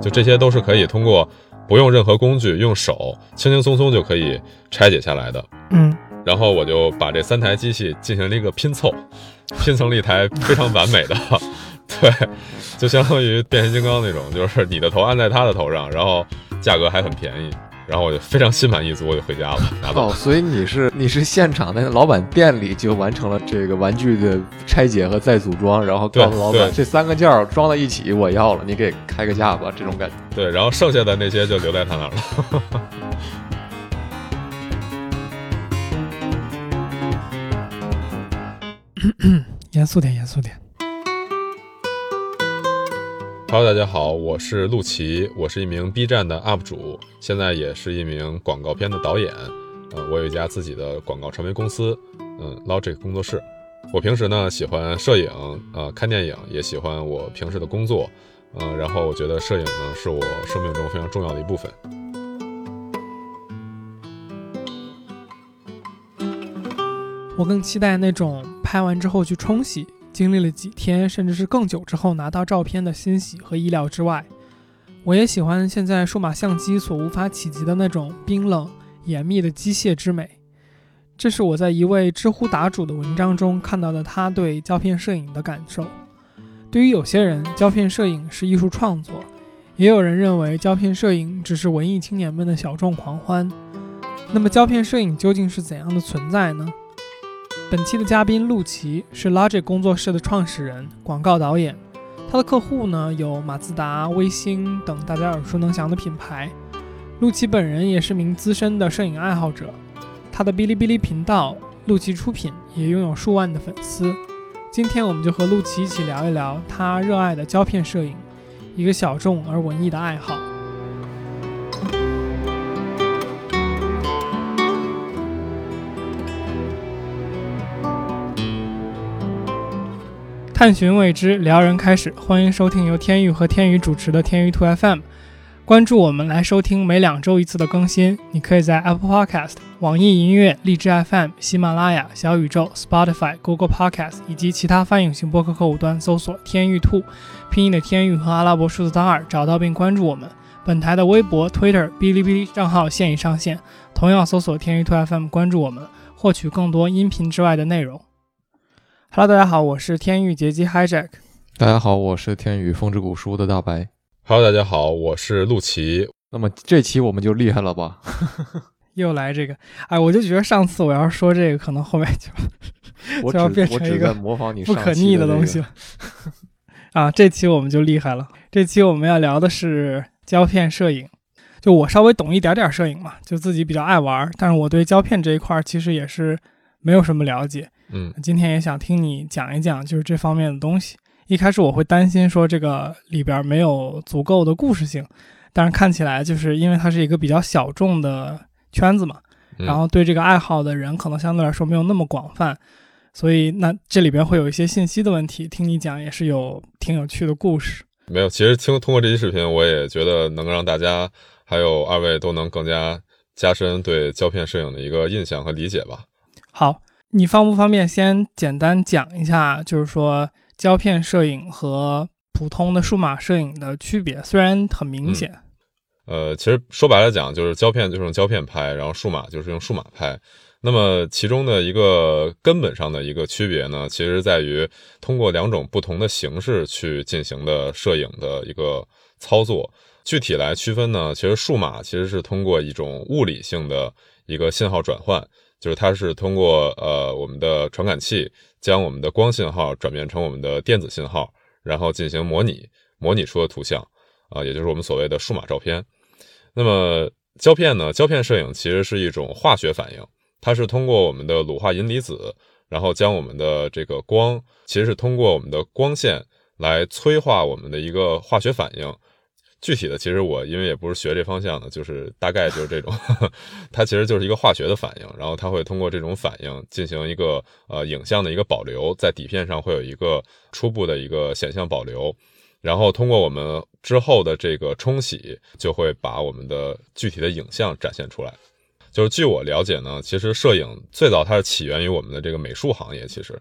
就这些都是可以通过不用任何工具，用手轻轻松松就可以拆解下来的。嗯，然后我就把这三台机器进行了一个拼凑，拼成了一台非常完美的，对，就相当于变形金刚那种，就是你的头按在他的头上，然后价格还很便宜。然后我就非常心满意足，我就回家了。拿到。哦，所以你是你是现场在老板店里就完成了这个玩具的拆解和再组装，然后告诉老板这三个件儿装在一起我要了，你给开个价吧，这种感觉。对，然后剩下的那些就留在他那儿了。严肃点，严肃点。Hello，大家好，我是陆琪，我是一名 B 站的 UP 主，现在也是一名广告片的导演。呃，我有一家自己的广告传媒公司，嗯，Logic 工作室。我平时呢喜欢摄影，呃，看电影，也喜欢我平时的工作，嗯，然后我觉得摄影呢是我生命中非常重要的一部分。我更期待那种拍完之后去冲洗。经历了几天，甚至是更久之后拿到照片的欣喜和意料之外，我也喜欢现在数码相机所无法企及的那种冰冷严密的机械之美。这是我在一位知乎答主的文章中看到的他对胶片摄影的感受。对于有些人，胶片摄影是艺术创作；也有人认为胶片摄影只是文艺青年们的小众狂欢。那么，胶片摄影究竟是怎样的存在呢？本期的嘉宾陆琪是 Logic 工作室的创始人、广告导演。他的客户呢有马自达、微星等大家耳熟能详的品牌。陆琪本人也是名资深的摄影爱好者，他的哔哩哔哩频道“陆琪出品”也拥有数万的粉丝。今天我们就和陆琪一起聊一聊他热爱的胶片摄影，一个小众而文艺的爱好。探寻未知，撩人开始。欢迎收听由天宇和天宇主持的天宇兔 FM。关注我们来收听每两周一次的更新。你可以在 Apple Podcast、网易音乐、荔枝 FM、喜马拉雅、小宇宙、Spotify、Google Podcast 以及其他泛用型播客客户端搜索“天宇兔”，拼音的天宇和阿拉伯数字的二，找到并关注我们。本台的微博、Twitter、哔哩哔哩账号现已上线，同样搜索“天娱兔 FM” 关注我们，获取更多音频之外的内容。Hello，大家好，我是天宇劫机 Hijack。大家好，我是天宇风之谷书的大白。Hello，大家好，我是陆琪。那么这期我们就厉害了吧？又来这个，哎，我就觉得上次我要是说这个，可能后面就 就要变成一个模仿你不可逆的东西了。啊，这期我们就厉害了。这期我们要聊的是胶片摄影。就我稍微懂一点点摄影嘛，就自己比较爱玩，但是我对胶片这一块其实也是没有什么了解。嗯，今天也想听你讲一讲，就是这方面的东西。一开始我会担心说这个里边没有足够的故事性，但是看起来就是因为它是一个比较小众的圈子嘛，然后对这个爱好的人可能相对来说没有那么广泛，所以那这里边会有一些信息的问题。听你讲也是有挺有趣的故事。没有，其实听通过这期视频，我也觉得能让大家还有二位都能更加加深对胶片摄影的一个印象和理解吧。好。你方不方便先简单讲一下，就是说胶片摄影和普通的数码摄影的区别？虽然很明显，呃，其实说白了讲，就是胶片就是用胶片拍，然后数码就是用数码拍。那么其中的一个根本上的一个区别呢，其实在于通过两种不同的形式去进行的摄影的一个操作。具体来区分呢，其实数码其实是通过一种物理性的一个信号转换。就是它是通过呃我们的传感器将我们的光信号转变成我们的电子信号，然后进行模拟，模拟出的图像啊，也就是我们所谓的数码照片。那么胶片呢？胶片摄影其实是一种化学反应，它是通过我们的卤化银离子，然后将我们的这个光，其实是通过我们的光线来催化我们的一个化学反应。具体的，其实我因为也不是学这方向的，就是大概就是这种，它其实就是一个化学的反应，然后它会通过这种反应进行一个呃影像的一个保留，在底片上会有一个初步的一个显像保留，然后通过我们之后的这个冲洗，就会把我们的具体的影像展现出来。就是据我了解呢，其实摄影最早它是起源于我们的这个美术行业，其实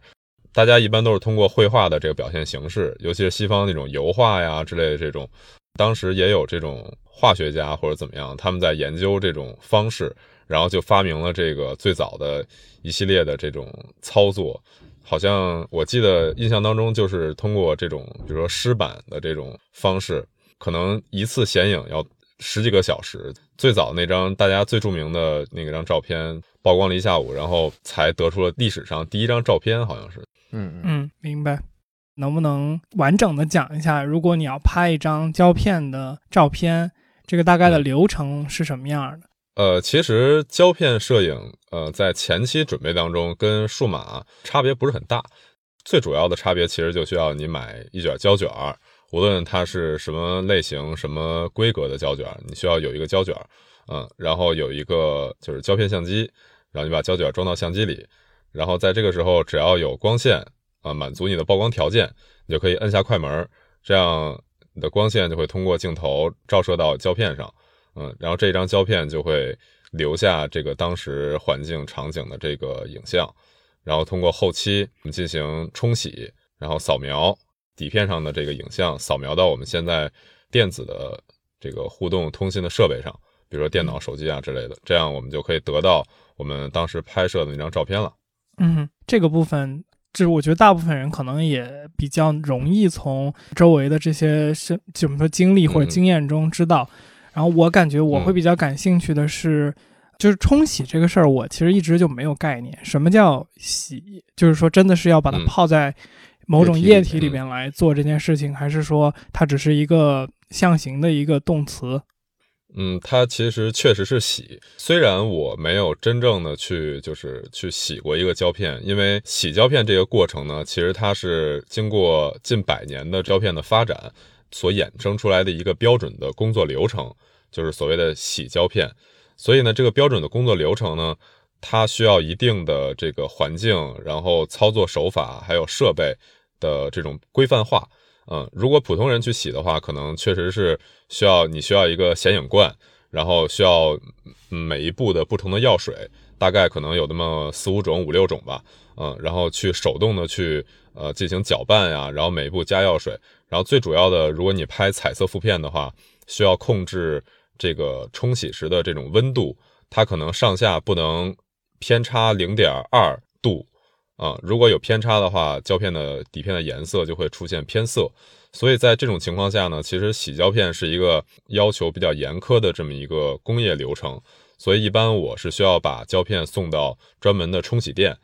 大家一般都是通过绘画的这个表现形式，尤其是西方那种油画呀之类的这种。当时也有这种化学家或者怎么样，他们在研究这种方式，然后就发明了这个最早的一系列的这种操作。好像我记得印象当中，就是通过这种，比如说湿版的这种方式，可能一次显影要十几个小时。最早那张大家最著名的那个张照片曝光了一下午，然后才得出了历史上第一张照片，好像是。嗯嗯，明白。能不能完整的讲一下，如果你要拍一张胶片的照片，这个大概的流程是什么样的？呃，其实胶片摄影，呃，在前期准备当中跟数码差别不是很大，最主要的差别其实就需要你买一卷胶卷儿，无论它是什么类型、什么规格的胶卷，你需要有一个胶卷，嗯，然后有一个就是胶片相机，然后你把胶卷装到相机里，然后在这个时候只要有光线啊，满足你的曝光条件，你就可以摁下快门，这样你的光线就会通过镜头照射到胶片上。嗯，然后这张胶片就会留下这个当时环境场景的这个影像，然后通过后期我们进行冲洗，然后扫描底片上的这个影像，扫描到我们现在电子的这个互动通信的设备上，比如说电脑、手机啊之类的，这样我们就可以得到我们当时拍摄的那张照片了。嗯，这个部分，就是我觉得大部分人可能也比较容易从周围的这些是怎么说经历或者经验中知道。然后我感觉我会比较感兴趣的是，就是冲洗这个事儿，我其实一直就没有概念。什么叫洗？就是说真的是要把它泡在某种液体里边来做这件事情，还是说它只是一个象形的一个动词？嗯，它其实确实是洗。虽然我没有真正的去就是去洗过一个胶片，因为洗胶片这个过程呢，其实它是经过近百年的胶片的发展。所衍生出来的一个标准的工作流程，就是所谓的洗胶片。所以呢，这个标准的工作流程呢，它需要一定的这个环境，然后操作手法还有设备的这种规范化。嗯，如果普通人去洗的话，可能确实是需要你需要一个显影罐，然后需要每一步的不同的药水，大概可能有那么四五种、五六种吧。嗯，然后去手动的去呃进行搅拌呀，然后每一步加药水。然后最主要的，如果你拍彩色负片的话，需要控制这个冲洗时的这种温度，它可能上下不能偏差零点二度啊。如果有偏差的话，胶片的底片的颜色就会出现偏色。所以在这种情况下呢，其实洗胶片是一个要求比较严苛的这么一个工业流程。所以一般我是需要把胶片送到专门的冲洗店。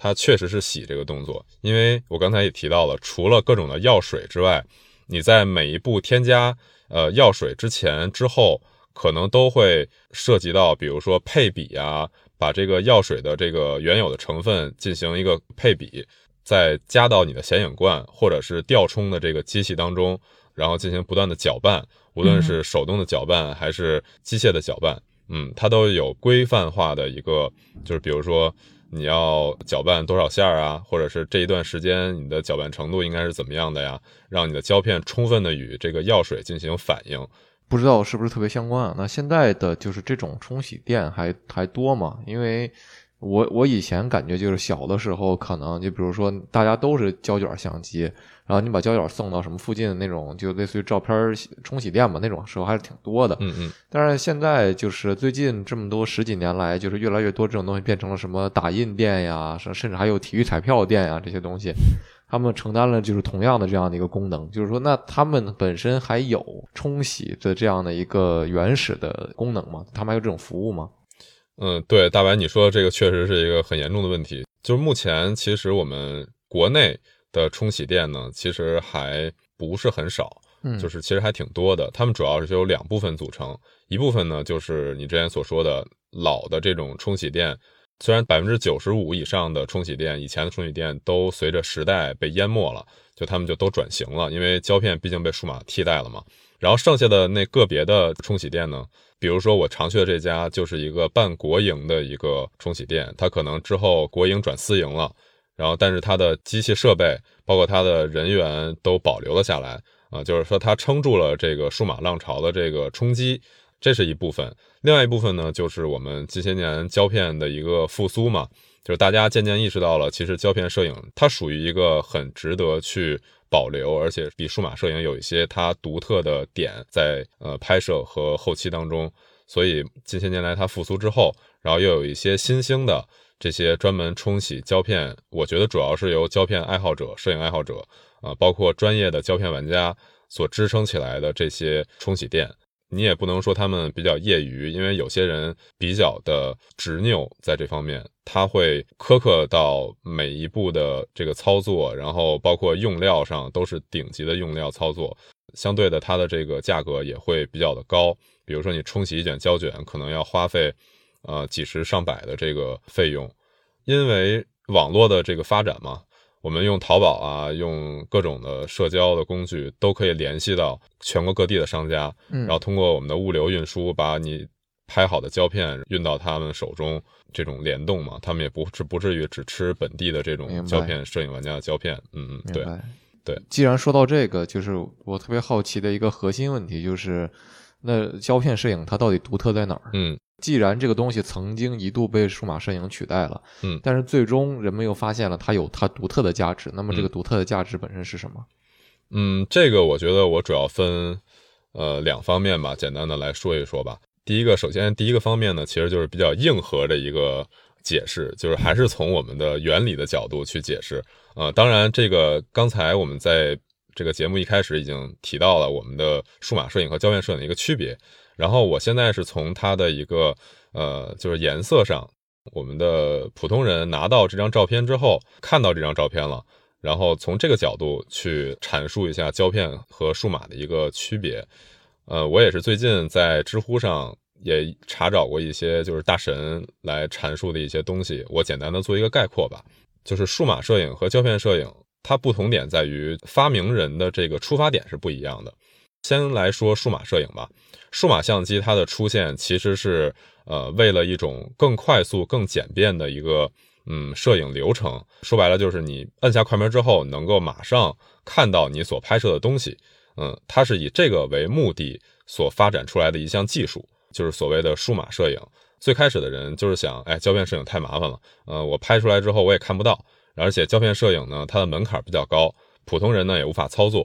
它确实是洗这个动作，因为我刚才也提到了，除了各种的药水之外，你在每一步添加呃药水之前、之后，可能都会涉及到，比如说配比啊，把这个药水的这个原有的成分进行一个配比，再加到你的显影罐或者是吊冲的这个机器当中，然后进行不断的搅拌，无论是手动的搅拌还是机械的搅拌，嗯，它都有规范化的一个，就是比如说。你要搅拌多少下啊？或者是这一段时间你的搅拌程度应该是怎么样的呀？让你的胶片充分的与这个药水进行反应，不知道是不是特别相关啊？那现在的就是这种冲洗店还还多吗？因为我我以前感觉就是小的时候可能就比如说大家都是胶卷相机。然后你把胶卷送到什么附近的那种，就类似于照片冲洗店嘛，那种时候还是挺多的。嗯嗯。但是现在就是最近这么多十几年来，就是越来越多这种东西变成了什么打印店呀，甚甚至还有体育彩票店呀这些东西，他们承担了就是同样的这样的一个功能，就是说那他们本身还有冲洗的这样的一个原始的功能吗？他们还有这种服务吗？嗯，对，大白你说的这个确实是一个很严重的问题，就是目前其实我们国内。的冲洗店呢，其实还不是很少，嗯，就是其实还挺多的。他们主要是由两部分组成，一部分呢就是你之前所说的老的这种冲洗店，虽然百分之九十五以上的冲洗店，以前的冲洗店都随着时代被淹没了，就他们就都转型了，因为胶片毕竟被数码替代了嘛。然后剩下的那个别的冲洗店呢，比如说我常去的这家，就是一个半国营的一个冲洗店，它可能之后国营转私营了。然后，但是它的机器设备，包括它的人员都保留了下来啊，就是说它撑住了这个数码浪潮的这个冲击，这是一部分。另外一部分呢，就是我们近些年胶片的一个复苏嘛，就是大家渐渐意识到了，其实胶片摄影它属于一个很值得去保留，而且比数码摄影有一些它独特的点在呃拍摄和后期当中。所以近些年来它复苏之后，然后又有一些新兴的这些专门冲洗胶片，我觉得主要是由胶片爱好者、摄影爱好者啊，包括专业的胶片玩家所支撑起来的这些冲洗店。你也不能说他们比较业余，因为有些人比较的执拗在这方面，他会苛刻到每一步的这个操作，然后包括用料上都是顶级的用料操作，相对的它的这个价格也会比较的高。比如说你冲洗一卷胶卷，可能要花费呃几十上百的这个费用，因为网络的这个发展嘛。我们用淘宝啊，用各种的社交的工具，都可以联系到全国各地的商家，然后通过我们的物流运输，把你拍好的胶片运到他们手中，这种联动嘛，他们也不至不至于只吃本地的这种胶片，摄影玩家的胶片。嗯嗯，对对。既然说到这个，就是我特别好奇的一个核心问题，就是那胶片摄影它到底独特在哪儿？嗯。既然这个东西曾经一度被数码摄影取代了，嗯，但是最终人们又发现了它有它独特的价值。那么这个独特的价值本身是什么？嗯，这个我觉得我主要分呃两方面吧，简单的来说一说吧。第一个，首先第一个方面呢，其实就是比较硬核的一个解释，就是还是从我们的原理的角度去解释。呃，当然这个刚才我们在这个节目一开始已经提到了我们的数码摄影和胶片摄影的一个区别。然后我现在是从它的一个呃，就是颜色上，我们的普通人拿到这张照片之后，看到这张照片了，然后从这个角度去阐述一下胶片和数码的一个区别。呃，我也是最近在知乎上也查找过一些就是大神来阐述的一些东西，我简单的做一个概括吧。就是数码摄影和胶片摄影，它不同点在于发明人的这个出发点是不一样的。先来说数码摄影吧。数码相机它的出现其实是呃为了一种更快速、更简便的一个嗯摄影流程。说白了就是你按下快门之后，能够马上看到你所拍摄的东西。嗯，它是以这个为目的所发展出来的一项技术，就是所谓的数码摄影。最开始的人就是想，哎，胶片摄影太麻烦了，呃，我拍出来之后我也看不到，而且胶片摄影呢，它的门槛比较高，普通人呢也无法操作。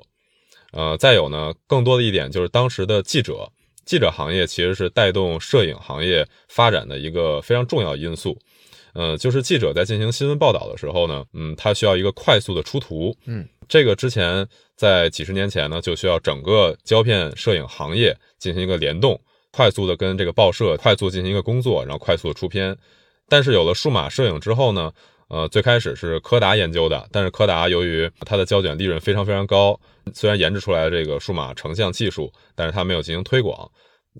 呃，再有呢，更多的一点就是当时的记者。记者行业其实是带动摄影行业发展的一个非常重要因素，呃，就是记者在进行新闻报道的时候呢，嗯，他需要一个快速的出图，嗯，这个之前在几十年前呢，就需要整个胶片摄影行业进行一个联动，快速的跟这个报社快速进行一个工作，然后快速的出片。但是有了数码摄影之后呢，呃，最开始是柯达研究的，但是柯达由于它的胶卷利润非常非常高。虽然研制出来这个数码成像技术，但是它没有进行推广，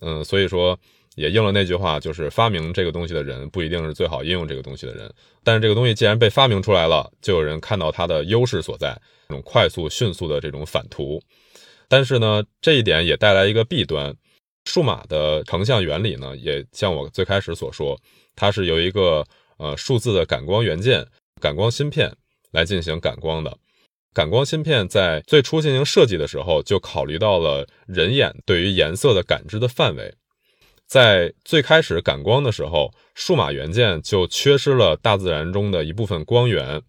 嗯，所以说也应了那句话，就是发明这个东西的人不一定是最好应用这个东西的人。但是这个东西既然被发明出来了，就有人看到它的优势所在，这种快速迅速的这种反图。但是呢，这一点也带来一个弊端，数码的成像原理呢，也像我最开始所说，它是由一个呃数字的感光元件、感光芯片来进行感光的。感光芯片在最初进行设计的时候，就考虑到了人眼对于颜色的感知的范围。在最开始感光的时候，数码元件就缺失了大自然中的一部分光源。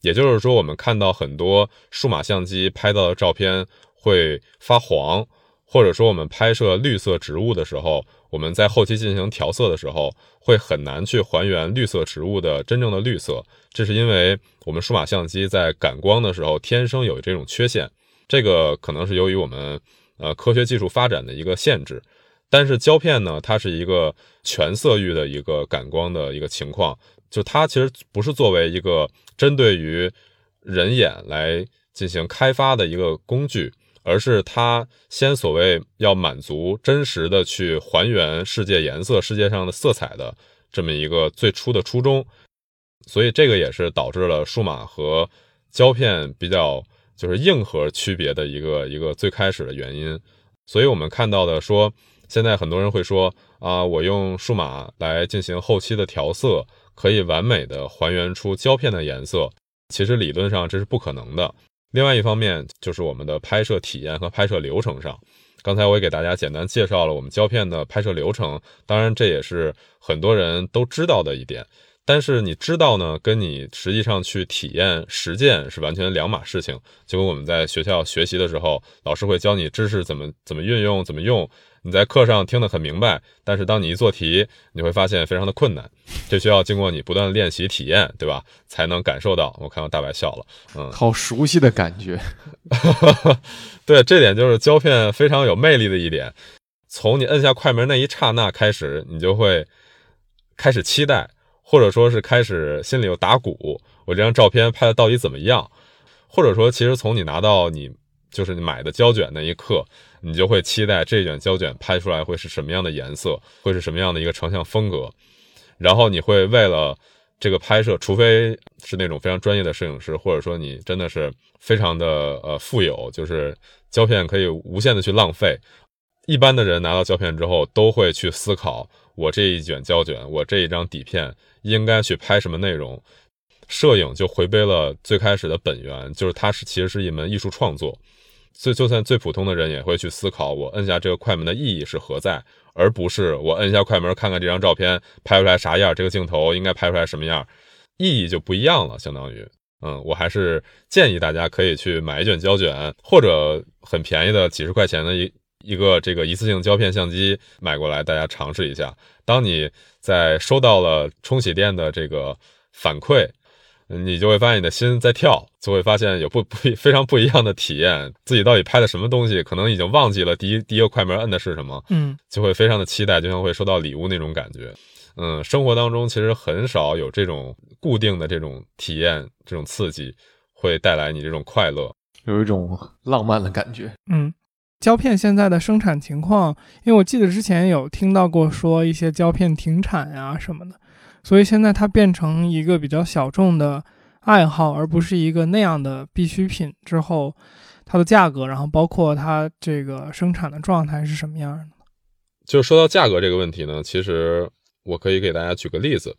也就是说，我们看到很多数码相机拍到的照片会发黄，或者说我们拍摄绿色植物的时候，我们在后期进行调色的时候，会很难去还原绿色植物的真正的绿色。这是因为我们数码相机在感光的时候天生有这种缺陷，这个可能是由于我们呃科学技术发展的一个限制。但是胶片呢，它是一个全色域的一个感光的一个情况，就它其实不是作为一个针对于人眼来进行开发的一个工具，而是它先所谓要满足真实的去还原世界颜色、世界上的色彩的这么一个最初的初衷。所以这个也是导致了数码和胶片比较就是硬核区别的一个一个最开始的原因。所以我们看到的说，现在很多人会说啊，我用数码来进行后期的调色，可以完美的还原出胶片的颜色。其实理论上这是不可能的。另外一方面就是我们的拍摄体验和拍摄流程上，刚才我也给大家简单介绍了我们胶片的拍摄流程，当然这也是很多人都知道的一点。但是你知道呢，跟你实际上去体验实践是完全两码事情。就跟我们在学校学习的时候，老师会教你知识怎么怎么运用，怎么用。你在课上听得很明白，但是当你一做题，你会发现非常的困难。这需要经过你不断练习体验，对吧？才能感受到。我看到大白笑了，嗯，好熟悉的感觉。对，这点就是胶片非常有魅力的一点。从你摁下快门那一刹那开始，你就会开始期待，或者说是开始心里有打鼓。我这张照片拍的到底怎么样？或者说，其实从你拿到你就是你买的胶卷那一刻。你就会期待这卷胶卷拍出来会是什么样的颜色，会是什么样的一个成像风格，然后你会为了这个拍摄，除非是那种非常专业的摄影师，或者说你真的是非常的呃富有，就是胶片可以无限的去浪费。一般的人拿到胶片之后，都会去思考，我这一卷胶卷，我这一张底片应该去拍什么内容。摄影就回归了最开始的本源，就是它是其实是一门艺术创作。就就算最普通的人也会去思考，我摁下这个快门的意义是何在，而不是我摁下快门看看这张照片拍出来啥样，这个镜头应该拍出来什么样，意义就不一样了。相当于，嗯，我还是建议大家可以去买一卷胶卷，或者很便宜的几十块钱的一一个这个一次性胶片相机买过来，大家尝试一下。当你在收到了冲洗店的这个反馈。你就会发现你的心在跳，就会发现有不 不非常不一样的体验。自己到底拍的什么东西，可能已经忘记了第一第一个快门摁的是什么，嗯，就会非常的期待，就像会收到礼物那种感觉。嗯，生活当中其实很少有这种固定的这种体验，这种刺激会带来你这种快乐，有一种浪漫的感觉。嗯，胶片现在的生产情况，因为我记得之前有听到过说一些胶片停产呀什么的。所以现在它变成一个比较小众的爱好，而不是一个那样的必需品。之后，它的价格，然后包括它这个生产的状态是什么样的？就说到价格这个问题呢，其实我可以给大家举个例子。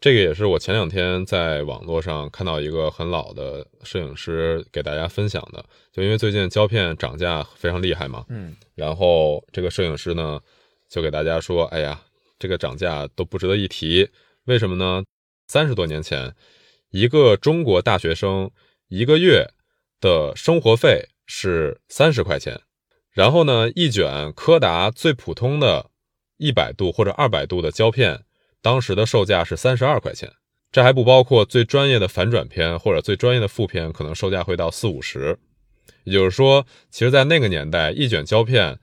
这个也是我前两天在网络上看到一个很老的摄影师给大家分享的。就因为最近胶片涨价非常厉害嘛，嗯，然后这个摄影师呢就给大家说：“哎呀，这个涨价都不值得一提。”为什么呢？三十多年前，一个中国大学生一个月的生活费是三十块钱，然后呢，一卷柯达最普通的一百度或者二百度的胶片，当时的售价是三十二块钱。这还不包括最专业的反转片或者最专业的负片，可能售价会到四五十。也就是说，其实，在那个年代，一卷胶片。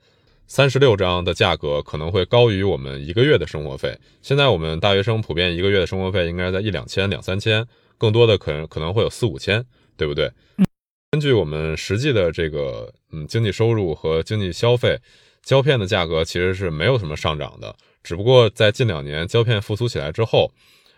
三十六张的价格可能会高于我们一个月的生活费。现在我们大学生普遍一个月的生活费应该在一两千、两三千，更多的可能可能会有四五千，对不对？根据我们实际的这个嗯经济收入和经济消费，胶片的价格其实是没有什么上涨的。只不过在近两年胶片复苏起来之后，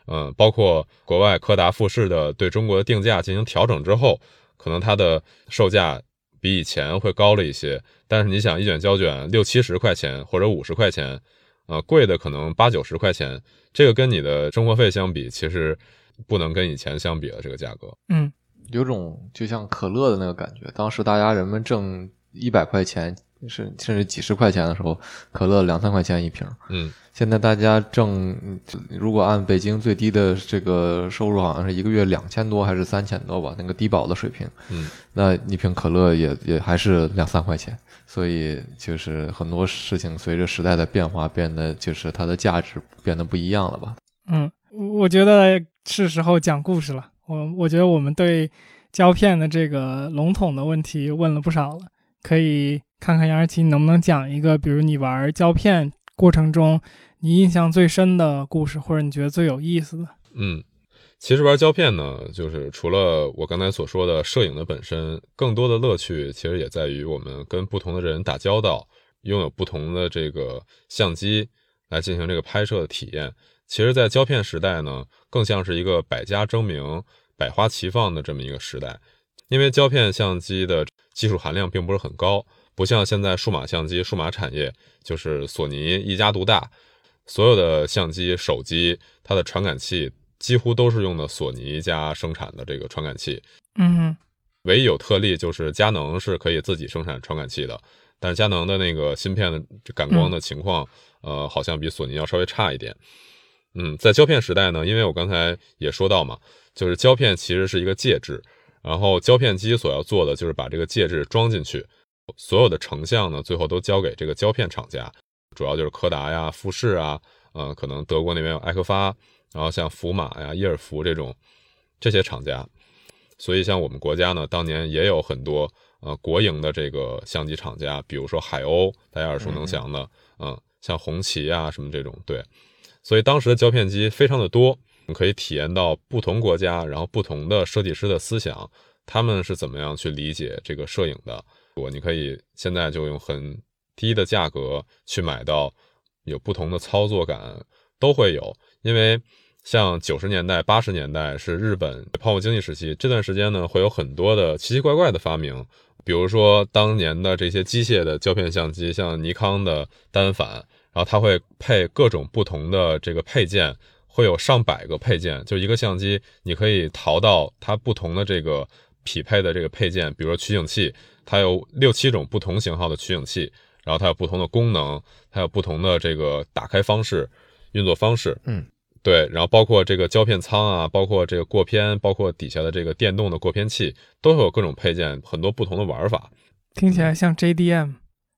嗯，包括国外柯达、富士的对中国的定价进行调整之后，可能它的售价。比以前会高了一些，但是你想，一卷胶卷六七十块钱或者五十块钱，呃，贵的可能八九十块钱，这个跟你的生活费相比，其实不能跟以前相比了。这个价格，嗯，有种就像可乐的那个感觉，当时大家人们挣一百块钱，是甚至几十块钱的时候，可乐两三块钱一瓶，嗯。现在大家挣，如果按北京最低的这个收入，好像是一个月两千多还是三千多吧，那个低保的水平。嗯，那一瓶可乐也也还是两三块钱，所以就是很多事情随着时代的变化，变得就是它的价值变得不一样了吧？嗯，我觉得是时候讲故事了。我我觉得我们对胶片的这个笼统的问题问了不少了，可以看看杨二奇能不能讲一个，比如你玩胶片。过程中，你印象最深的故事，或者你觉得最有意思的？嗯，其实玩胶片呢，就是除了我刚才所说的摄影的本身，更多的乐趣其实也在于我们跟不同的人打交道，拥有不同的这个相机来进行这个拍摄的体验。其实，在胶片时代呢，更像是一个百家争鸣、百花齐放的这么一个时代，因为胶片相机的技术含量并不是很高。不像现在数码相机、数码产业就是索尼一家独大，所有的相机、手机，它的传感器几乎都是用的索尼家生产的这个传感器。嗯，唯一有特例就是佳能是可以自己生产传感器的，但是佳能的那个芯片的感光的情况，呃，好像比索尼要稍微差一点。嗯，在胶片时代呢，因为我刚才也说到嘛，就是胶片其实是一个介质，然后胶片机所要做的就是把这个介质装进去，所有的成像呢，最后都交给这个胶片厂家，主要就是柯达呀、富士啊，呃，可能德国那边有艾克发，然后像福马呀、伊尔福这种这些厂家，所以像我们国家呢，当年也有很多呃国营的这个相机厂家，比如说海鸥，大家耳熟能详的，嗯，像红旗啊什么这种，对，所以当时的胶片机非常的多，可以体验到不同国家，然后不同的设计师的思想，他们是怎么样去理解这个摄影的。我你可以现在就用很低的价格去买到，有不同的操作感都会有，因为像九十年代、八十年代是日本泡沫经济时期，这段时间呢会有很多的奇奇怪怪的发明，比如说当年的这些机械的胶片相机，像尼康的单反，然后它会配各种不同的这个配件，会有上百个配件，就一个相机你可以淘到它不同的这个匹配的这个配件，比如说取景器。它有六七种不同型号的取景器，然后它有不同的功能，它有不同的这个打开方式、运作方式。嗯，对，然后包括这个胶片仓啊，包括这个过片，包括底下的这个电动的过片器，都会有各种配件，很多不同的玩法。听起来像 JDM，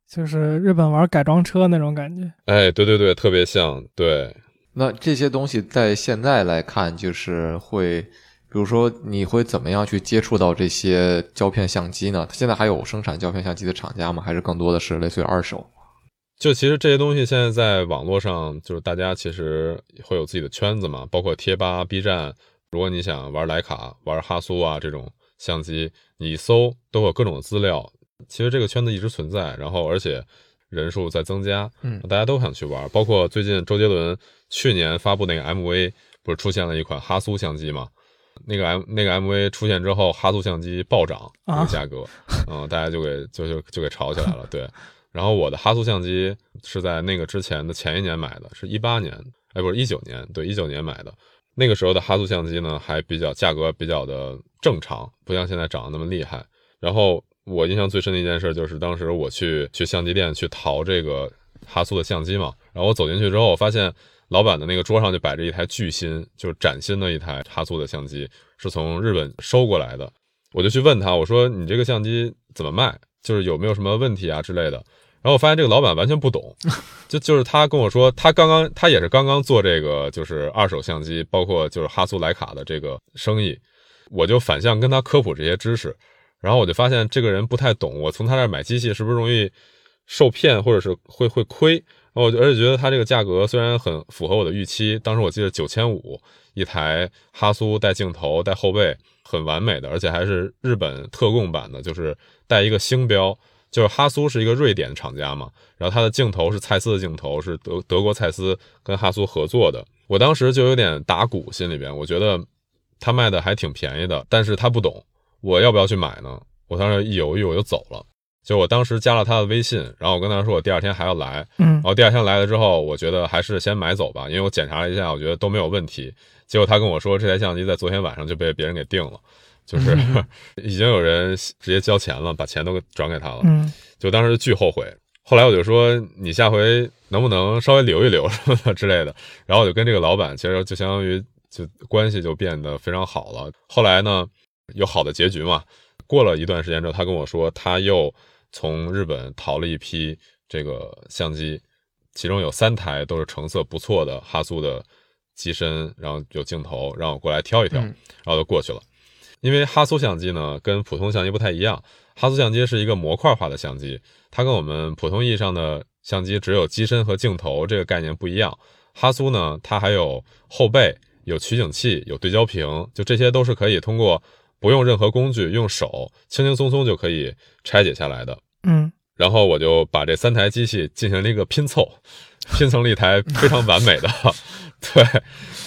就是日本玩改装车那种感觉。哎，对对对，特别像。对，那这些东西在现在来看，就是会。比如说，你会怎么样去接触到这些胶片相机呢？现在还有生产胶片相机的厂家吗？还是更多的是类似于二手？就其实这些东西现在在网络上，就是大家其实会有自己的圈子嘛，包括贴吧、B 站。如果你想玩徕卡、玩哈苏啊这种相机，你搜都有各种资料。其实这个圈子一直存在，然后而且人数在增加，嗯，大家都想去玩。包括最近周杰伦去年发布那个 MV，不是出现了一款哈苏相机吗？那个 M 那个 MV 出现之后，哈苏相机暴涨那个价格，嗯，大家就给就就就给炒起来了。对，然后我的哈苏相机是在那个之前的前一年买的，是一八年，哎，不是一九年，对，一九年买的。那个时候的哈苏相机呢，还比较价格比较的正常，不像现在涨得那么厉害。然后我印象最深的一件事就是，当时我去去相机店去淘这个哈苏的相机嘛，然后我走进去之后，我发现。老板的那个桌上就摆着一台巨新，就是崭新的一台哈苏的相机，是从日本收过来的。我就去问他，我说你这个相机怎么卖？就是有没有什么问题啊之类的。然后我发现这个老板完全不懂，就就是他跟我说，他刚刚他也是刚刚做这个就是二手相机，包括就是哈苏莱卡的这个生意。我就反向跟他科普这些知识，然后我就发现这个人不太懂。我从他那儿买机器是不是容易受骗，或者是会会亏？我而且觉得他这个价格虽然很符合我的预期，当时我记得九千五一台哈苏带镜头带后背很完美的，而且还是日本特供版的，就是带一个星标，就是哈苏是一个瑞典厂家嘛，然后它的镜头是蔡司的镜头，是德德国蔡司跟哈苏合作的。我当时就有点打鼓，心里边我觉得他卖的还挺便宜的，但是他不懂我要不要去买呢？我当时一犹豫我就走了。就我当时加了他的微信，然后我跟他说我第二天还要来，嗯，然后第二天来了之后，我觉得还是先买走吧，因为我检查了一下，我觉得都没有问题。结果他跟我说这台相机在昨天晚上就被别人给定了，就是 已经有人直接交钱了，把钱都转给他了，嗯，就当时巨后悔。后来我就说你下回能不能稍微留一留什么的之类的，然后我就跟这个老板其实就相当于就关系就变得非常好了。后来呢有好的结局嘛，过了一段时间之后，他跟我说他又。从日本淘了一批这个相机，其中有三台都是成色不错的哈苏的机身，然后有镜头，让我过来挑一挑，然后就过去了。因为哈苏相机呢跟普通相机不太一样，哈苏相机是一个模块化的相机，它跟我们普通意义上的相机只有机身和镜头这个概念不一样。哈苏呢，它还有后背、有取景器、有对焦屏，就这些都是可以通过。不用任何工具，用手轻轻松松就可以拆解下来的。嗯，然后我就把这三台机器进行了一个拼凑，拼成了一台非常完美的。对，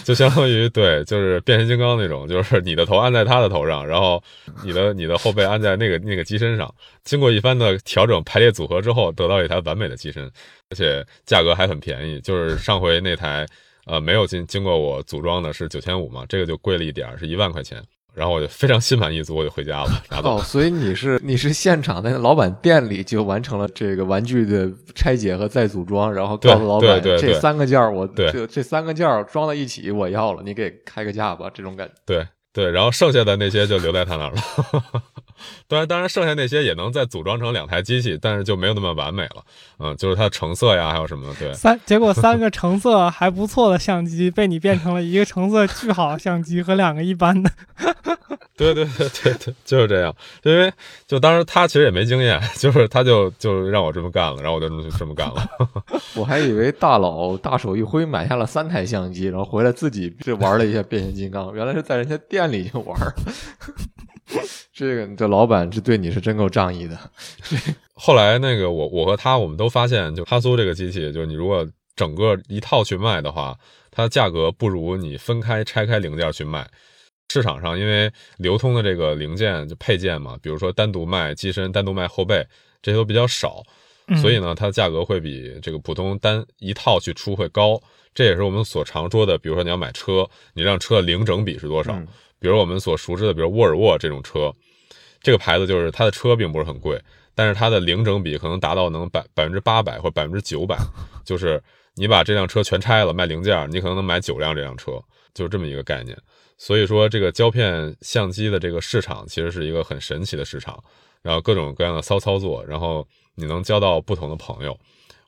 就相当于对，就是变形金刚那种，就是你的头按在他的头上，然后你的你的后背按在那个那个机身上。经过一番的调整排列组合之后，得到一台完美的机身，而且价格还很便宜。就是上回那台呃没有经经过我组装的是九千五嘛，这个就贵了一点儿，是一万块钱。然后我就非常心满意足，我就回家了，拿走哦，所以你是你是现场在老板店里就完成了这个玩具的拆解和再组装，然后告诉老板这三个件儿我对这这三个件儿装在一起我要了，你给开个价吧，这种感觉。对对，然后剩下的那些就留在他那儿了。当然，当然，剩下那些也能再组装成两台机器，但是就没有那么完美了。嗯，就是它的成色呀，还有什么的，对。三结果三个成色还不错的相机被你变成了一个成色巨好的相机和两个一般的。对对对对对，就是这样。因为就当时他其实也没经验，就是他就就让我这么干了，然后我就这么这么干了。我还以为大佬大手一挥买下了三台相机，然后回来自己这玩了一下变形金刚，原来是在人家店里就玩。这个这老板这对你是真够仗义的。后来那个我我和他我们都发现，就哈苏这个机器，就是你如果整个一套去卖的话，它的价格不如你分开拆开零件去卖。市场上因为流通的这个零件就配件嘛，比如说单独卖机身、单独卖后背，这些都比较少，嗯所以呢，它的价格会比这个普通单一套去出会高。这也是我们所常说的，比如说你要买车，你让车的零整比是多少？嗯比如我们所熟知的，比如沃尔沃这种车，这个牌子就是它的车并不是很贵，但是它的零整比可能达到能百百分之八百或百分之九百，就是你把这辆车全拆了卖零件，你可能能买九辆这辆车，就是这么一个概念。所以说，这个胶片相机的这个市场其实是一个很神奇的市场，然后各种各样的骚操作，然后你能交到不同的朋友。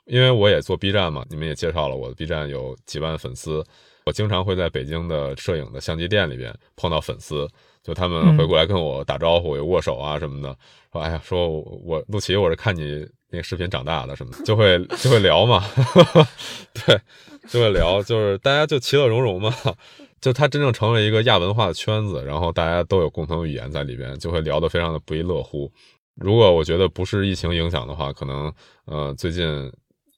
因为我也做 B 站嘛，你们也介绍了我的 B 站有几万粉丝，我经常会在北京的摄影的相机店里边碰到粉丝，就他们会过来跟我打招呼，有握手啊什么的，说哎呀，说我我陆琪，我是看你那个视频长大的什么的，就会就会聊嘛，对，就会聊，就是大家就其乐融融嘛。就它真正成为一个亚文化的圈子，然后大家都有共同语言在里边，就会聊得非常的不亦乐乎。如果我觉得不是疫情影响的话，可能呃最近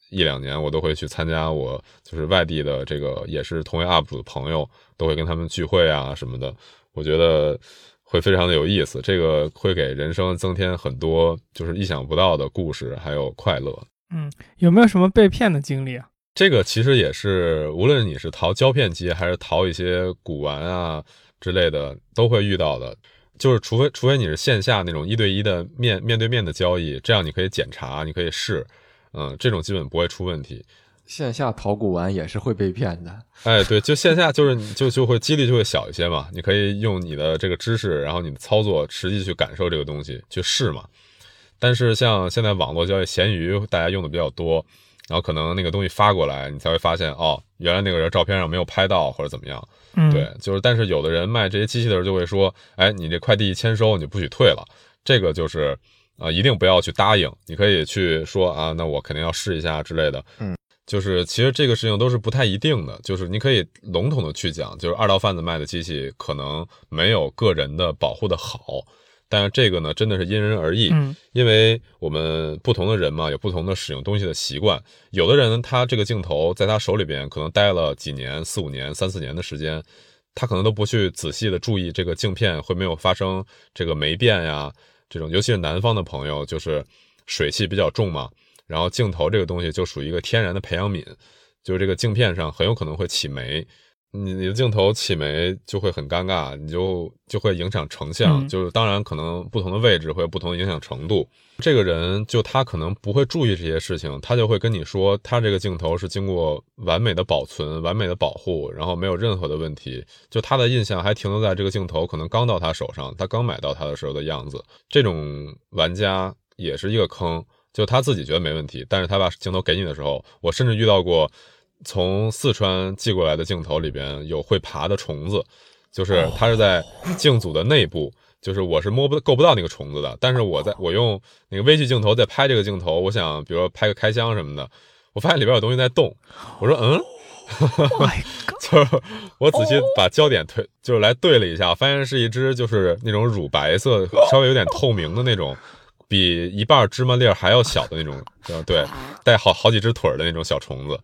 一两年我都会去参加我就是外地的这个也是同为 UP 主的朋友，都会跟他们聚会啊什么的。我觉得会非常的有意思，这个会给人生增添很多就是意想不到的故事，还有快乐。嗯，有没有什么被骗的经历啊？这个其实也是，无论你是淘胶片机还是淘一些古玩啊之类的，都会遇到的。就是除非除非你是线下那种一对一的面面对面的交易，这样你可以检查，你可以试，嗯，这种基本不会出问题。线下淘古玩也是会被骗的。哎，对，就线下就是就就会几率就会小一些嘛，你可以用你的这个知识，然后你的操作实际去感受这个东西，去试嘛。但是像现在网络交易，闲鱼大家用的比较多，然后可能那个东西发过来，你才会发现哦，原来那个人照片上没有拍到或者怎么样。嗯，对，就是但是有的人卖这些机器的时候就会说，哎，你这快递一签收你不许退了，这个就是啊、呃一定不要去答应，你可以去说啊，那我肯定要试一下之类的。嗯，就是其实这个事情都是不太一定的，就是你可以笼统的去讲，就是二道贩子卖的机器可能没有个人的保护的好。但是这个呢，真的是因人而异，嗯因为我们不同的人嘛，有不同的使用东西的习惯。有的人他这个镜头在他手里边可能待了几年、四五年、三四年的时间，他可能都不去仔细的注意这个镜片会没有发生这个霉变呀，这种尤其是南方的朋友，就是水汽比较重嘛，然后镜头这个东西就属于一个天然的培养皿，就是这个镜片上很有可能会起霉。你你的镜头起霉就会很尴尬，你就就会影响成像，嗯就是当然可能不同的位置会有不同的影响程度。这个人就他可能不会注意这些事情，他就会跟你说，他这个镜头是经过完美的保存、完美的保护，然后没有任何的问题。就他的印象还停留在这个镜头可能刚到他手上，他刚买到他的时候的样子。这种玩家也是一个坑，就他自己觉得没问题，但是他把镜头给你的时候，我甚至遇到过从四川寄过来的镜头里边有会爬的虫子，就是它是在镜组的内部。就是我是摸不够不到那个虫子的，但是我在我用那个微距镜头在拍这个镜头，我想比如说拍个开箱什么的，我发现里边有东西在动，我说嗯 就是我仔细把焦点推，就是来对了一下，发现是一只就是那种乳白色、稍微有点透明的那种，比一半芝麻粒儿还要小的那种，呃对，带好好几只腿儿的那种小虫子。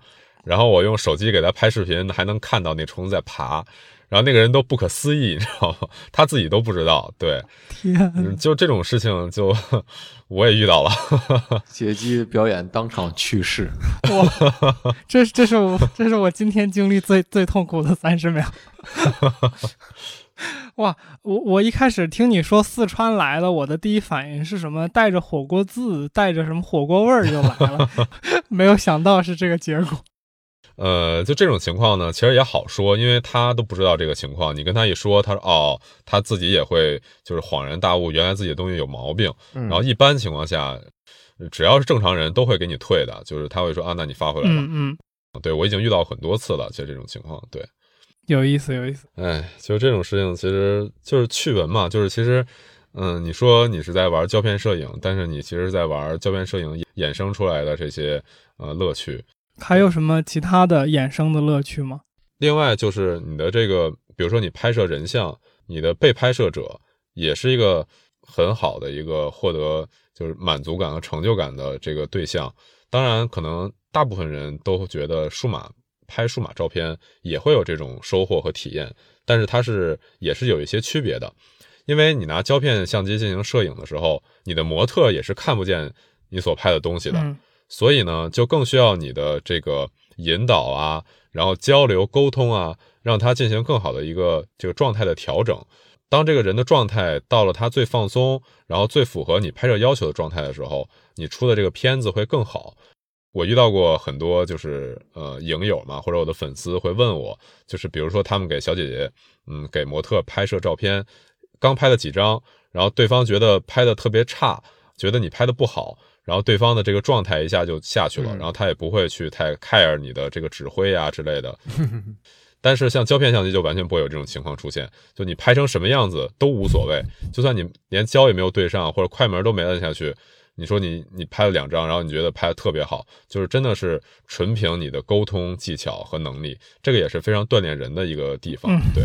然后我用手机给他拍视频，还能看到那虫子在爬。然后那个人都不可思议，你知道吗？他自己都不知道。对，天，嗯就这种事情就 我也遇到了。劫机表演当场去世，哇，这这是我这是我今天经历最最痛苦的三十秒。哇，我我一开始听你说四川来了，我的第一反应是什么？带着火锅字，带着什么火锅味儿就来了，没有想到是这个结果。呃，就这种情况呢，其实也好说，因为他都不知道这个情况，你跟他一说，他说哦，他自己也会就是恍然大悟，原来自己的东西有毛病。然然后一般情况下，只要是正常人都会给你退的，就是他会说啊，那你发回来吧。嗯嗯，对我已经遇到很多次了，就这种情况。对，有意思有意思。哎，就这种事情，其实就是趣闻嘛，就是其实。嗯，你说你是在玩胶片摄影，但是你其实在玩胶片摄影衍生出来的这些呃乐趣。还有什么其他的衍生的乐趣吗？另外就是你的这个，比如说你拍摄人像，你的被拍摄者也是一个很好的一个获得就是满足感和成就感的这个对象。当然，可能大部分人都觉得数码拍数码照片也会有这种收获和体验，但是它是也是有一些区别的。因为你拿胶片相机进行摄影的时候，你的模特也是看不见你所拍的东西的，嗯所以呢，就更需要你的这个引导啊，然后交流沟通啊，让他进行更好的一个这个状态的调整。当这个人的状态到了他最放松，然后最符合你拍摄要求的状态的时候，你出的这个片子会更好。我遇到过很多就是呃影友嘛，或者我的粉丝会问我，就是比如说他们给小姐姐，嗯，给模特拍摄照片，刚拍了几张，然后对方觉得拍的特别差，觉得你拍的不好，然后对方的这个状态一下就下去了，嗯然后他也不会去太 care 你的这个指挥啊之类的。但是像胶片相机就完全不会有这种情况出现，就你拍成什么样子都无所谓，就算你连焦也没有对上，或者快门都没摁下去，你说你你拍了两张，然后你觉得拍的特别好，就是真的是纯凭你的沟通技巧和能力，这个也是非常锻炼人的一个地方。嗯对，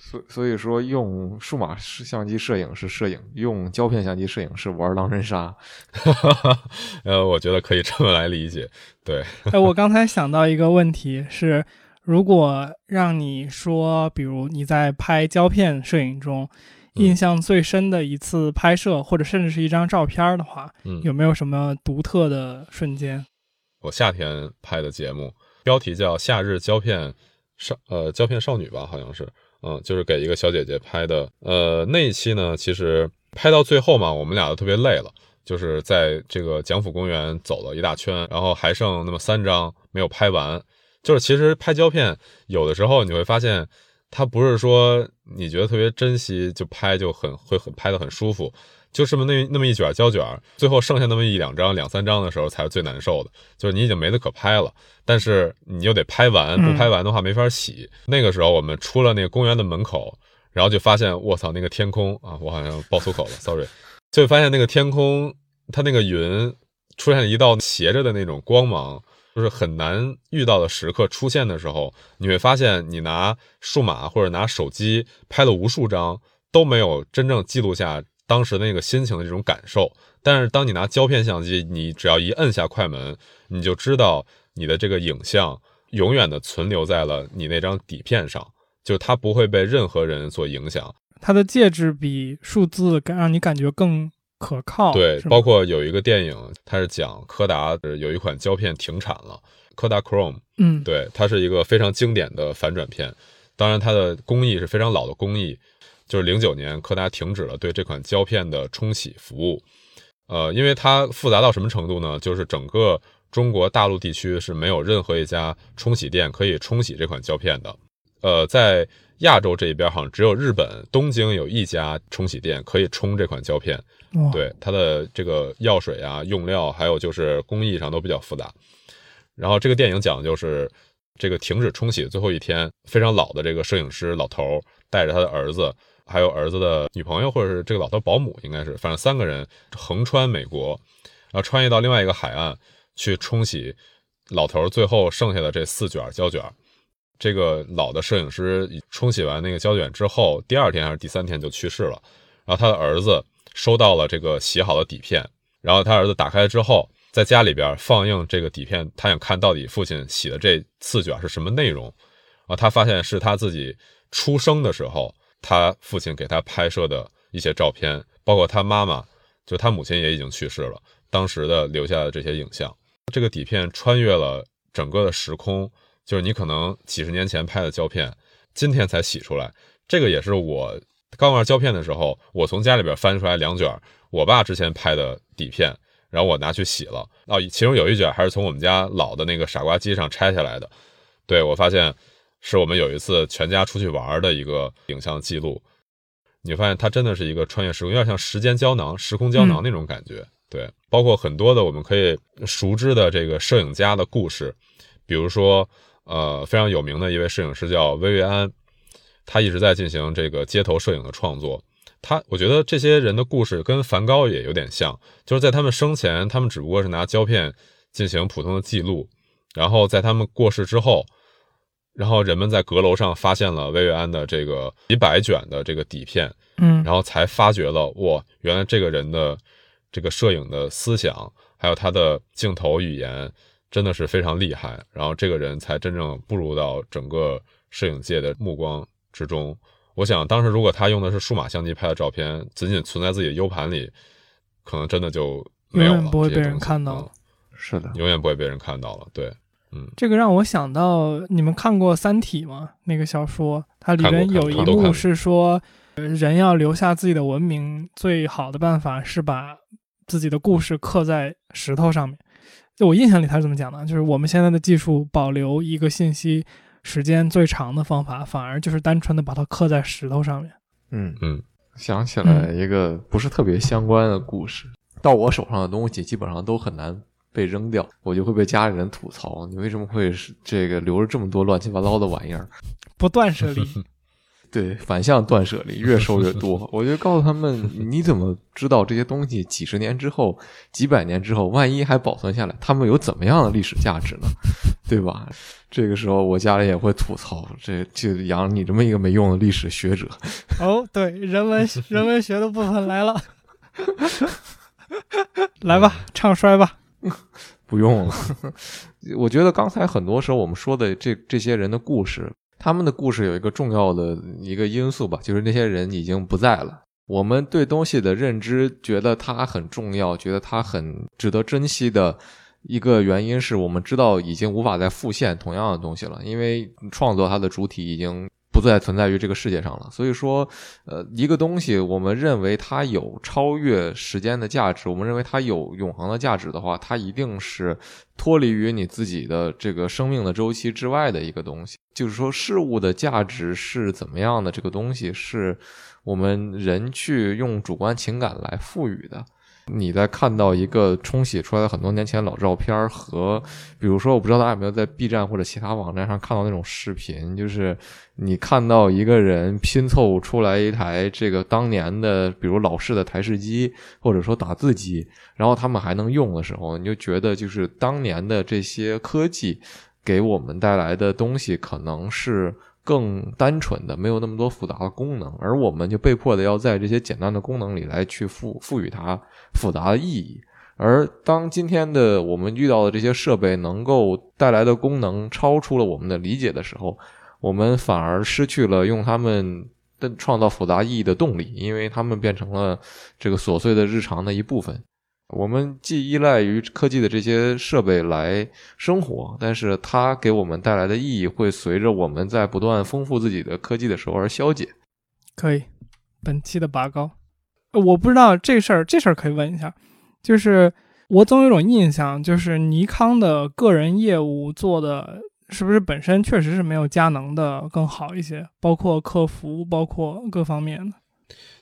所所以说，用数码相机摄影是摄影，用胶片相机摄影是玩狼人杀。呃，我觉得可以这么来理解。对，哎，我刚才想到一个问题是，如果让你说，比如你在拍胶片摄影中，嗯印象最深的一次拍摄，或者甚至是一张照片的话，嗯，有没有什么独特的瞬间？我夏天拍的节目，标题叫《夏日胶片少呃胶片少女》吧，好像是，嗯，就是给一个小姐姐拍的。呃，那一期呢，其实拍到最后嘛，我们俩都特别累了，就是在这个蒋府公园走了一大圈，然后还剩那么三张没有拍完。就是其实拍胶片，有的时候你会发现，它不是说你觉得特别珍惜就拍就很会很拍的很舒服，就这么那那么一卷胶卷，最后剩下那么一两张、两三张的时候才是最难受的。就是你已经没得可拍了，但是你又得拍完，不拍完的话没法洗。那个时候我们出了那个公园的门口，然后就发现，我操，那个天空啊，我好像爆粗口了，sorry，就发现那个天空，它那个云出现了一道斜着的那种光芒。就是很难遇到的时刻出现的时候，你会发现，你拿数码或者拿手机拍了无数张，都没有真正记录下当时那个心情的这种感受。但是当你拿胶片相机，你只要一摁下快门，你就知道你的这个影像永远的存留在了你那张底片上，就它不会被任何人所影响。它的介质比数字更让你感觉更可靠。对，包括有一个电影，它是讲柯达呃有一款胶片停产了，柯达 Chrome。嗯，对，它是一个非常经典的反转片，当然它的工艺是非常老的工艺，就是零九年柯达停止了对这款胶片的冲洗服务，呃，因为它复杂到什么程度呢？就是整个中国大陆地区是没有任何一家冲洗店可以冲洗这款胶片的，呃，在亚洲这一边好像只有日本东京有一家冲洗店可以冲这款胶片，哇，对它的这个药水啊、用料，还有就是工艺上都比较复杂。然后这个电影讲的就是这个停止冲洗的最后一天，非常老的这个摄影师老头儿带着他的儿子，还有儿子的女朋友，或者是这个老头保姆，应该是，反正三个人横穿美国，然后穿越到另外一个海岸去冲洗老头儿最后剩下的这四卷胶卷。这个老的摄影师冲洗完那个胶卷之后，第二天还是第三天就去世了。然后他的儿子收到了这个洗好的底片，然后他儿子打开之后，在家里边放映这个底片，他想看到底父亲洗的这四卷是什么内容。然后，他发现是他自己出生的时候，他父亲给他拍摄的一些照片，包括他妈妈，就他母亲也已经去世了，当时的留下的这些影像。这个底片穿越了整个的时空，就是你可能几十年前拍的胶片，今天才洗出来。这个也是我刚玩胶片的时候，我从家里边翻出来两卷我爸之前拍的底片，然后我拿去洗了。哦，其中有一卷还是从我们家老的那个傻瓜机上拆下来的。对我发现是我们有一次全家出去玩的一个影像记录。你发现它真的是一个穿越时空，有点像时间胶囊、时空胶囊那种感觉。对，包括很多的我们可以熟知的这个摄影家的故事，比如说，呃，非常有名的一位摄影师叫薇薇安，他一直在进行这个街头摄影的创作。他，我觉得这些人的故事跟梵高也有点像，就是在他们生前，他们只不过是拿胶片进行普通的记录，然后在他们过世之后。然后人们在阁楼上发现了薇薇安的这个几百卷的这个底片，嗯，然后才发觉了，哇，原来这个人的这个摄影的思想，还有他的镜头语言，真的是非常厉害。然后这个人才真正步入到整个摄影界的目光之中。我想当时如果他用的是数码相机拍的照片，仅仅存在自己的 U 盘里，可能真的就没有了，不会被人看到了。是的，永远不会被人看到了。对。嗯，这个让我想到，你们看过《三体》吗？那个小说，它里边有一幕是说，人要留下自己的文明，最好的办法是把自己的故事刻在石头上面。就我印象里，他是怎么讲的？就是我们现在的技术保留一个信息时间最长的方法，反而就是单纯的把它刻在石头上面。嗯嗯，想起来一个不是特别相关的故事，到我手上的东西基本上都很难。被扔掉，我就会被家里人吐槽。你为什么会是这个留着这么多乱七八糟的玩意儿？不断舍离，对，反向断舍离，越收越多。我就告诉他们，你怎么知道这些东西几十年之后、几百年之后，万一还保存下来，他们有怎么样的历史价值呢？对吧？这个时候，我家里也会吐槽，这就养你这么一个没用的历史学者。哦，对，人文人文学的部分来了，来吧，唱衰吧。不用了，我觉得刚才很多时候我们说的这这些人的故事，他们的故事有一个重要的一个因素吧，就是那些人已经不在了。我们对东西的认知，觉得它很重要，觉得它很值得珍惜的一个原因是我们知道已经无法再复现同样的东西了，因为创作它的主体已经。不再存在于这个世界上了。所以说，呃，一个东西，我们认为它有超越时间的价值，我们认为它有永恒的价值的话，它一定是脱离于你自己的这个生命的周期之外的一个东西。就是说，事物的价值是怎么样的？这个东西是我们人去用主观情感来赋予的。你在看到一个冲洗出来的很多年前老照片和，比如说，我不知道大家有没有在 B 站或者其他网站上看到那种视频，就是你看到一个人拼凑出来一台这个当年的，比如老式的台式机或者说打字机，然后他们还能用的时候，你就觉得就是当年的这些科技给我们带来的东西可能是。更单纯的，没有那么多复杂的功能，而我们就被迫的要在这些简单的功能里来去赋赋予它复杂的意义。而当今天的我们遇到的这些设备能够带来的功能超出了我们的理解的时候，我们反而失去了用它们的创造复杂意义的动力，因为它们变成了这个琐碎的日常的一部分。我们既依赖于科技的这些设备来生活，但是它给我们带来的意义会随着我们在不断丰富自己的科技的时候而消解。可以，本期的拔高，我不知道这事儿，这事儿可以问一下，就是我总有种印象，就是尼康的个人业务做的是不是本身确实是没有佳能的更好一些，包括客服，包括各方面的。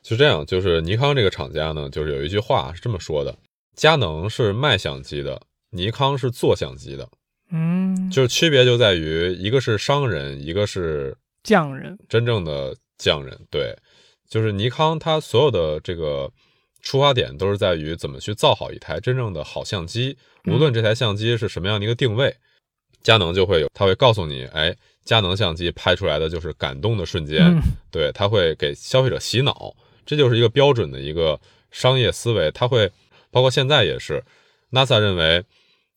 是这样，就是尼康这个厂家呢，就是有一句话是这么说的。佳能是卖相机的，尼康是做相机的，嗯，就是区别就在于一个是商人，一个是匠人，真正的匠人。对，就是尼康，它所有的这个出发点都是在于怎么去造好一台真正的好相机，无论这台相机是什么样的一个定位，佳能就会有，他会告诉你，哎，佳能相机拍出来的就是感动的瞬间，对，他会给消费者洗脑，这就是一个标准的一个商业思维，他会。包括现在也是，NASA 认为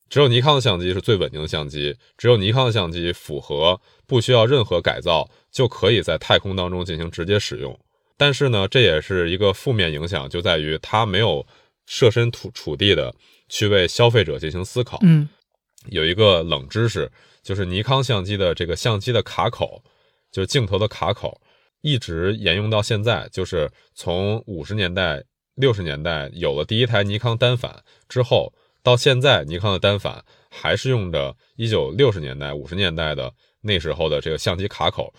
只有尼康的相机是最稳定的相机，只有尼康的相机符合不需要任何改造就可以在太空当中进行直接使用。但是呢，这也是一个负面影响，就在于它没有设身处处地的去为消费者进行思考。嗯，有一个冷知识，就是尼康相机的这个相机的卡口，就是镜头的卡口，一直沿用到现在，就是从五十年代、六十年代有了第一台尼康单反之后，到现在尼康的单反还是用着一九六十年代、五十年代的那时候的这个相机卡口。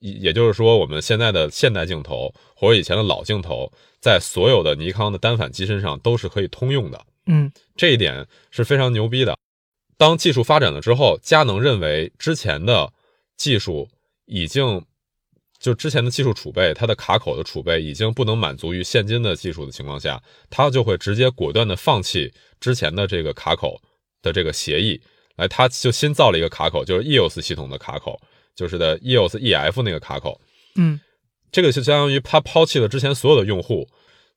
也也就是说，我们现在的现代镜头或者以前的老镜头，在所有的尼康的单反机身上都是可以通用的。嗯这一点是非常牛逼的。当技术发展了之后，佳能认为之前的技术已经就之前的技术储备，它的卡口的储备已经不能满足于现今的技术的情况下，它就会直接果断的放弃之前的这个卡口的这个协议，来，它就新造了一个卡口，就是 EOS 系统的卡口，就是的 EOS EF 那个卡口。嗯这个就相当于它抛弃了之前所有的用户，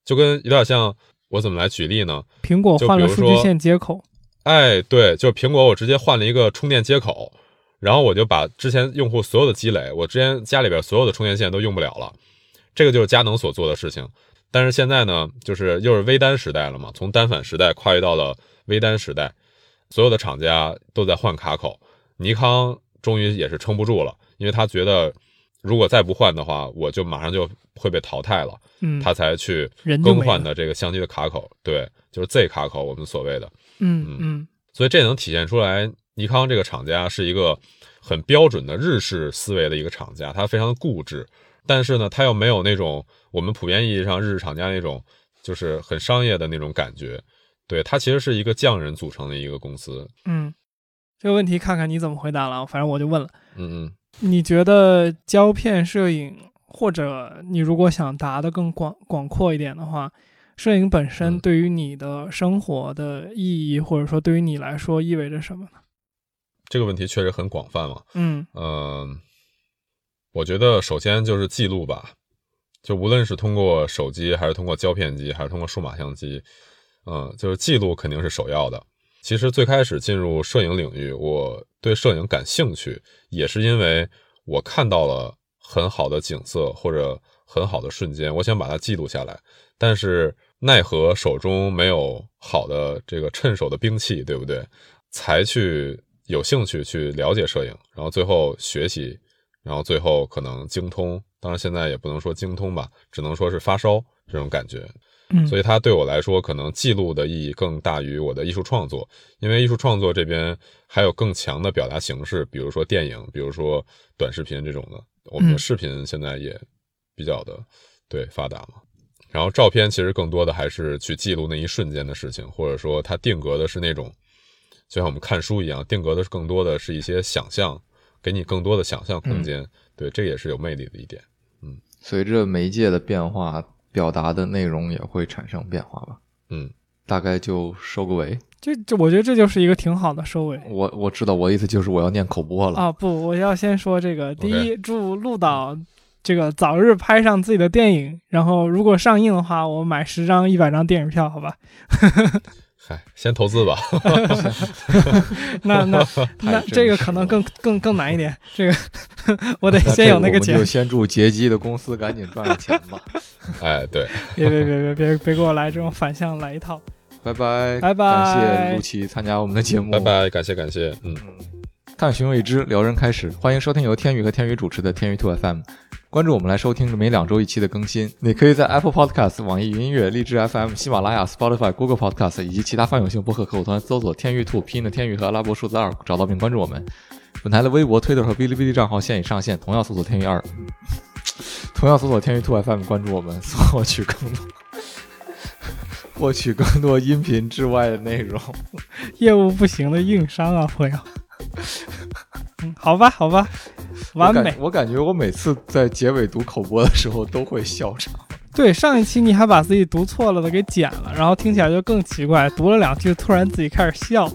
就跟有点像我怎么来举例呢？苹果换了数据线接口。哎，对，就是苹果，我直接换了一个充电接口，然后我就把之前用户所有的积累，我之前家里边所有的充电线都用不了了，这个就是佳能所做的事情。但是现在呢，就是又是微单时代了嘛，从单反时代跨越到了微单时代，所有的厂家都在换卡口，尼康终于也是撑不住了，因为他觉得如果再不换的话，我就马上就会被淘汰了，嗯，他才去更换的这个相机的卡口，对，就是 Z 卡口，我们所谓的。嗯嗯所以这能体现出来，尼康这个厂家是一个很标准的日式思维的一个厂家，它非常的固执，但是呢，它又没有那种我们普遍意义上日式厂家那种就是很商业的那种感觉。对，它其实是一个匠人组成的一个公司。嗯，这个问题看看你怎么回答了。反正我就问了，嗯嗯，你觉得胶片摄影，或者你如果想答的更广广阔一点的话，摄影本身嗯对于你的生活的意义，或者说对于你来说意味着什么呢？这个问题确实很广泛嘛。嗯嗯，我觉得首先就是记录吧，就无论是通过手机，还是通过胶片机，还是通过数码相机，嗯，就是记录肯定是首要的。其实最开始进入摄影领域，我对摄影感兴趣，也是因为我看到了很好的景色或者很好的瞬间，我想把它记录下来。但是奈何手中没有好的这个趁手的兵器，对不对？才去有兴趣去了解摄影，然后最后学习，然后最后可能精通。当然现在也不能说精通吧，只能说是发烧这种感觉。嗯，所以它对我来说，可能记录的意义更大于我的艺术创作，因为艺术创作这边还有更强的表达形式，比如说电影，比如说短视频这种的。我们的嗯视频现在也比较的对发达嘛。然后照片其实更多的还是去记录那一瞬间的事情，或者说它定格的是那种，就像我们看书一样，定格的是更多的是一些想象，给你更多的想象空间。对，这也是有魅力的一点。嗯随着媒介的变化，表达的内容也会产生变化吧。嗯，大概就收个尾。这这，我觉得这就是一个挺好的收尾。我我知道，我的意思就是我要念口播了。啊，不，我要先说这个。第一，祝陆导这个早日拍上自己的电影，然后如果上映的话，我买十张、一百张电影票，好吧？嗨，先投资吧。那那太那这个可能更更更难一点，这个 我得先有那个钱这我们就。先祝杰基的公司赶紧赚了钱吧。哎，对，别别别别别别给我来这种反向来一套。拜拜，拜拜感谢陆琪参加我们的节目，拜。拜，感谢感谢，嗯。探寻未知，聊人开始，欢迎收听由天宇和天宇主持的天宇兔 FM。关注我们来收听每两周一期的更新。你可以在 Apple Podcast、网易云音乐、荔枝 FM、喜马拉雅、Spotify、Google Podcast 以及其他泛用性播客客户端搜索“天宇兔”拼音的天宇和阿拉伯数字二，找到并关注我们。本台的微博、推特和哔哩哔哩账号现已上线，同样搜索“天宇二”，同样搜索“天宇兔 FM” 关注我们，获取更多获取更多音频之外的内容。业务不行的硬伤啊，朋友。嗯，好吧，好吧，完美。我我感觉我每次在结尾读口播的时候都会笑场。对，上一期你还把自己读错了的给剪了，然后听起来就更奇怪，读了两句突然自己开始笑。